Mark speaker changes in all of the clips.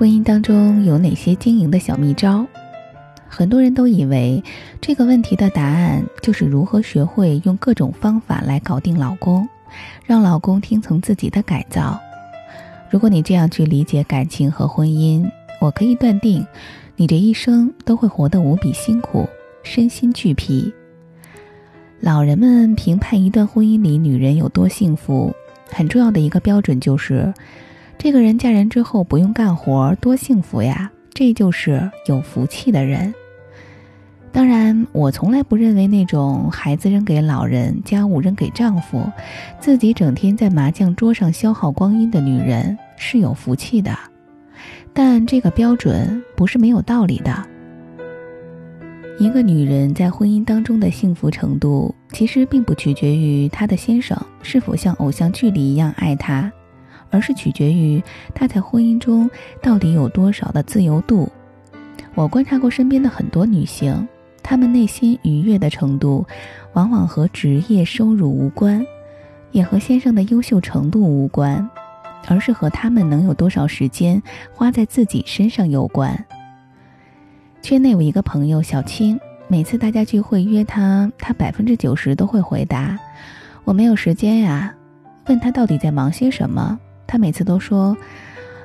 Speaker 1: 婚姻当中有哪些经营的小秘招？很多人都以为这个问题的答案就是如何学会用各种方法来搞定老公，让老公听从自己的改造。如果你这样去理解感情和婚姻，我可以断定，你这一生都会活得无比辛苦，身心俱疲。老人们评判一段婚姻里女人有多幸福，很重要的一个标准就是，这个人嫁人之后不用干活，多幸福呀！这就是有福气的人。当然，我从来不认为那种孩子扔给老人、家务扔给丈夫，自己整天在麻将桌上消耗光阴的女人是有福气的。但这个标准不是没有道理的。一个女人在婚姻当中的幸福程度，其实并不取决于她的先生是否像偶像剧里一样爱她，而是取决于他在婚姻中到底有多少的自由度。我观察过身边的很多女性。她们内心愉悦的程度，往往和职业收入无关，也和先生的优秀程度无关，而是和他们能有多少时间花在自己身上有关。圈内有一个朋友小青，每次大家聚会约她，她百分之九十都会回答：“我没有时间呀。”问他到底在忙些什么，他每次都说：“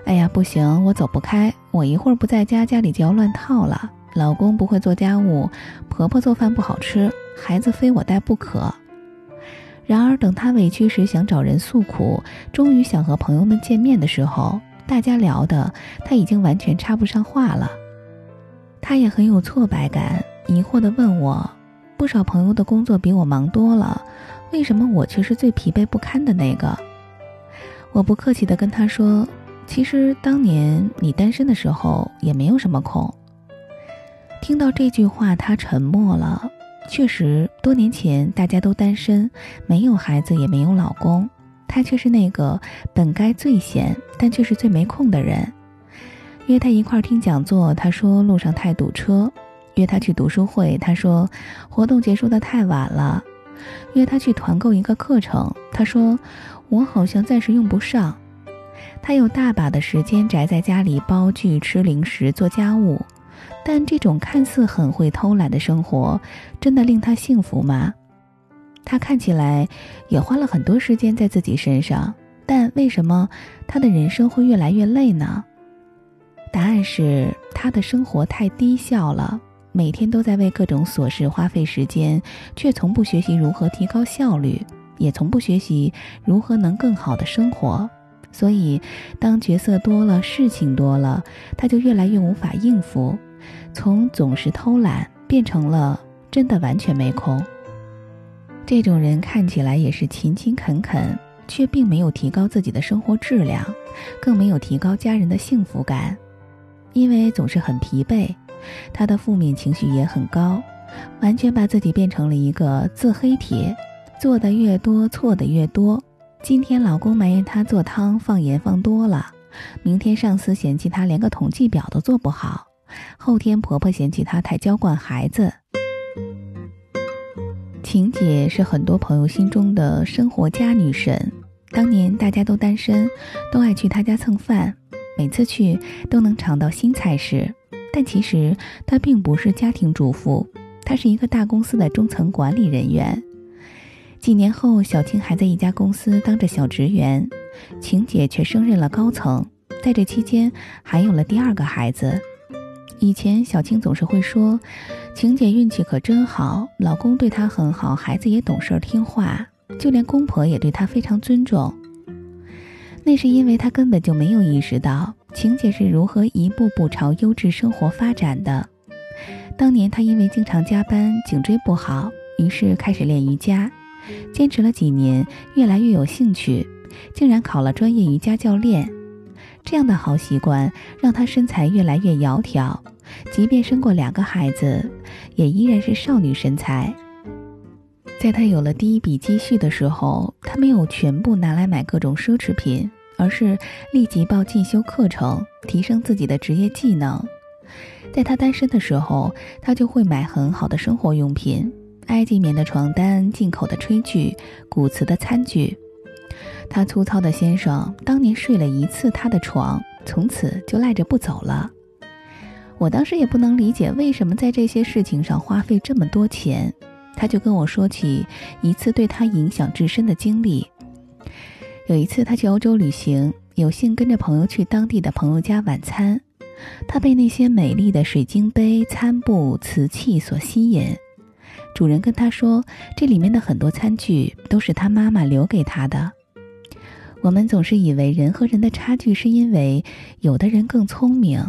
Speaker 1: 哎呀，不行，我走不开，我一会儿不在家，家里就要乱套了。”老公不会做家务，婆婆做饭不好吃，孩子非我带不可。然而，等她委屈时想找人诉苦，终于想和朋友们见面的时候，大家聊的她已经完全插不上话了。她也很有挫败感，疑惑地问我：“不少朋友的工作比我忙多了，为什么我却是最疲惫不堪的那个？”我不客气地跟他说：“其实当年你单身的时候，也没有什么空。”听到这句话，他沉默了。确实，多年前大家都单身，没有孩子，也没有老公，他却是那个本该最闲，但却是最没空的人。约他一块听讲座，他说路上太堵车；约他去读书会，他说活动结束的太晚了；约他去团购一个课程，他说我好像暂时用不上。他有大把的时间宅在家里煲剧、吃零食、做家务。但这种看似很会偷懒的生活，真的令他幸福吗？他看起来也花了很多时间在自己身上，但为什么他的人生会越来越累呢？答案是他的生活太低效了，每天都在为各种琐事花费时间，却从不学习如何提高效率，也从不学习如何能更好的生活。所以，当角色多了，事情多了，他就越来越无法应付。从总是偷懒变成了真的完全没空。这种人看起来也是勤勤恳恳，却并没有提高自己的生活质量，更没有提高家人的幸福感，因为总是很疲惫，他的负面情绪也很高，完全把自己变成了一个自黑帖，做的越多错的越多。今天老公埋怨他做汤放盐放多了，明天上司嫌弃他连个统计表都做不好。后天婆婆嫌弃她太娇惯孩子。晴姐是很多朋友心中的生活家女神，当年大家都单身，都爱去她家蹭饭，每次去都能尝到新菜式。但其实她并不是家庭主妇，她是一个大公司的中层管理人员。几年后，小青还在一家公司当着小职员，晴姐却升任了高层，在这期间还有了第二个孩子。以前小青总是会说：“晴姐运气可真好，老公对她很好，孩子也懂事听话，就连公婆也对她非常尊重。”那是因为她根本就没有意识到晴姐是如何一步步朝优质生活发展的。当年她因为经常加班，颈椎不好，于是开始练瑜伽，坚持了几年，越来越有兴趣，竟然考了专业瑜伽教练。这样的好习惯让她身材越来越窈窕，即便生过两个孩子，也依然是少女身材。在她有了第一笔积蓄的时候，她没有全部拿来买各种奢侈品，而是立即报进修课程，提升自己的职业技能。在她单身的时候，她就会买很好的生活用品：埃及棉的床单、进口的炊具、古瓷的餐具。她粗糙的先生当年睡了一次她的床，从此就赖着不走了。我当时也不能理解为什么在这些事情上花费这么多钱。他就跟我说起一次对他影响至深的经历。有一次他去欧洲旅行，有幸跟着朋友去当地的朋友家晚餐，他被那些美丽的水晶杯、餐布、瓷器所吸引。主人跟他说，这里面的很多餐具都是他妈妈留给他的。我们总是以为人和人的差距是因为有的人更聪明，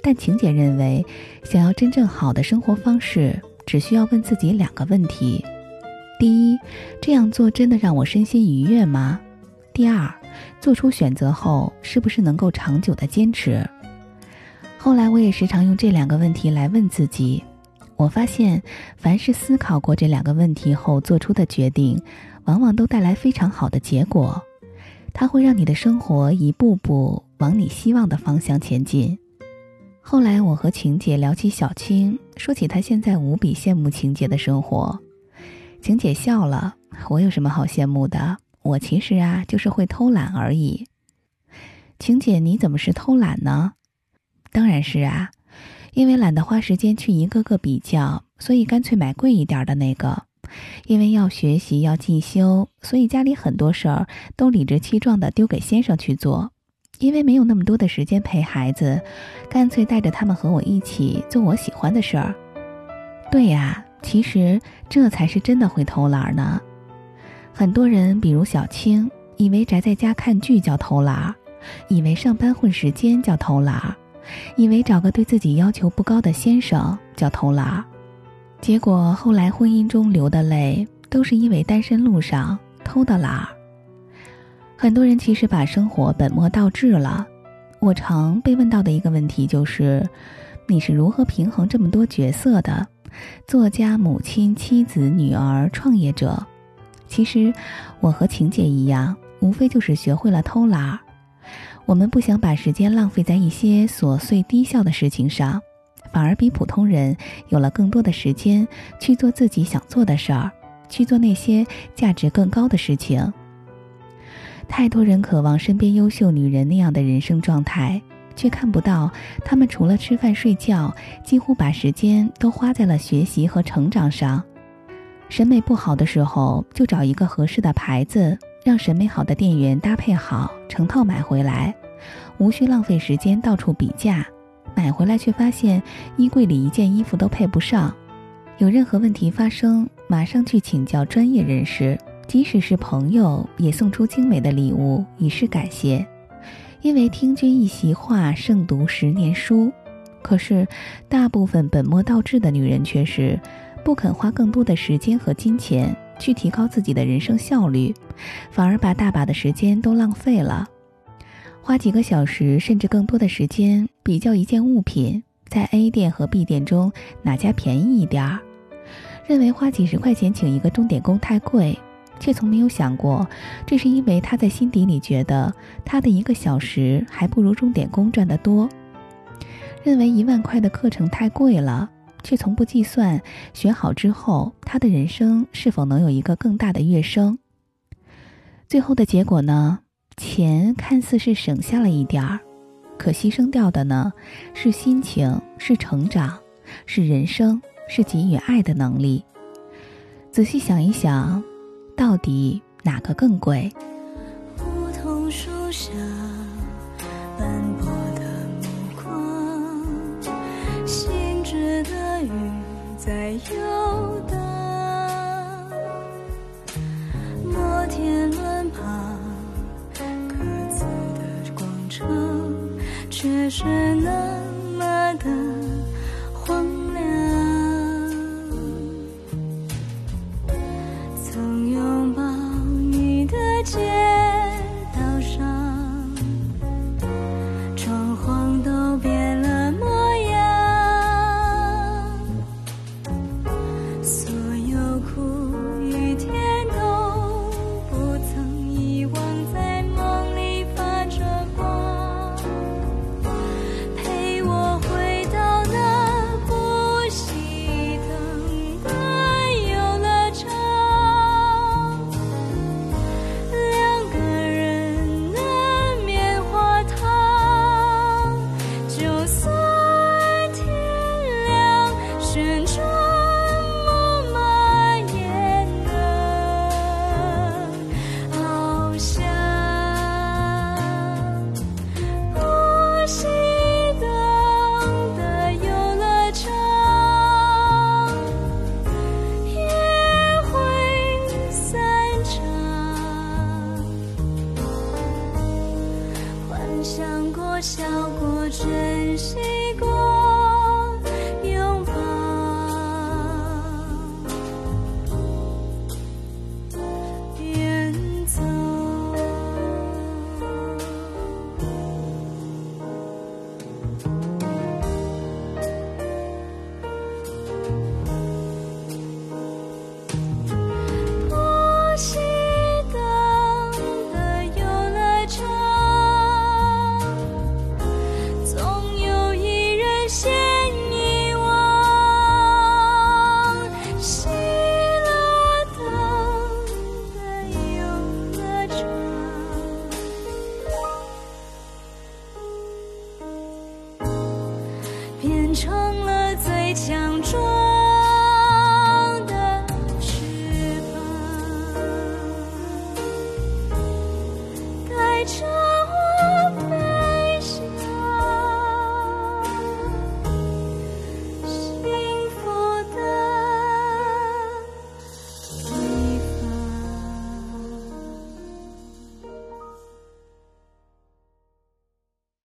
Speaker 1: 但晴姐认为，想要真正好的生活方式。只需要问自己两个问题：第一，这样做真的让我身心愉悦吗？第二，做出选择后是不是能够长久的坚持？后来我也时常用这两个问题来问自己，我发现，凡是思考过这两个问题后做出的决定，往往都带来非常好的结果，它会让你的生活一步步往你希望的方向前进。后来我和晴姐聊起小青，说起她现在无比羡慕晴姐的生活，晴姐笑了。我有什么好羡慕的？我其实啊就是会偷懒而已。晴姐，你怎么是偷懒呢？当然是啊，因为懒得花时间去一个个比较，所以干脆买贵一点的那个。因为要学习要进修，所以家里很多事儿都理直气壮的丢给先生去做。因为没有那么多的时间陪孩子，干脆带着他们和我一起做我喜欢的事儿。对呀，其实这才是真的会偷懒呢。很多人，比如小青，以为宅在家看剧叫偷懒，以为上班混时间叫偷懒，以为找个对自己要求不高的先生叫偷懒，结果后来婚姻中流的泪，都是因为单身路上偷的懒。很多人其实把生活本末倒置了。我常被问到的一个问题就是：你是如何平衡这么多角色的？作家、母亲、妻子、女儿、创业者。其实，我和晴姐一样，无非就是学会了偷懒儿。我们不想把时间浪费在一些琐碎低效的事情上，反而比普通人有了更多的时间去做自己想做的事儿，去做那些价值更高的事情。太多人渴望身边优秀女人那样的人生状态，却看不到她们除了吃饭睡觉，几乎把时间都花在了学习和成长上。审美不好的时候，就找一个合适的牌子，让审美好的店员搭配好，成套买回来，无需浪费时间到处比价。买回来却发现衣柜里一件衣服都配不上。有任何问题发生，马上去请教专业人士。即使是朋友，也送出精美的礼物以示感谢，因为听君一席话胜读十年书。可是，大部分本末倒置的女人却是不肯花更多的时间和金钱去提高自己的人生效率，反而把大把的时间都浪费了。花几个小时甚至更多的时间比较一件物品，在 A 店和 B 店中哪家便宜一点儿，认为花几十块钱请一个钟点工太贵。却从没有想过，这是因为他在心底里觉得他的一个小时还不如钟点工赚得多。认为一万块的课程太贵了，却从不计算学好之后他的人生是否能有一个更大的跃升。最后的结果呢？钱看似是省下了一点儿，可牺牲掉的呢，是心情，是成长，是人生，是给予爱的能力。仔细想一想。到底哪个更贵？
Speaker 2: 游荡。摩天轮旁，各自的广场，却是那么的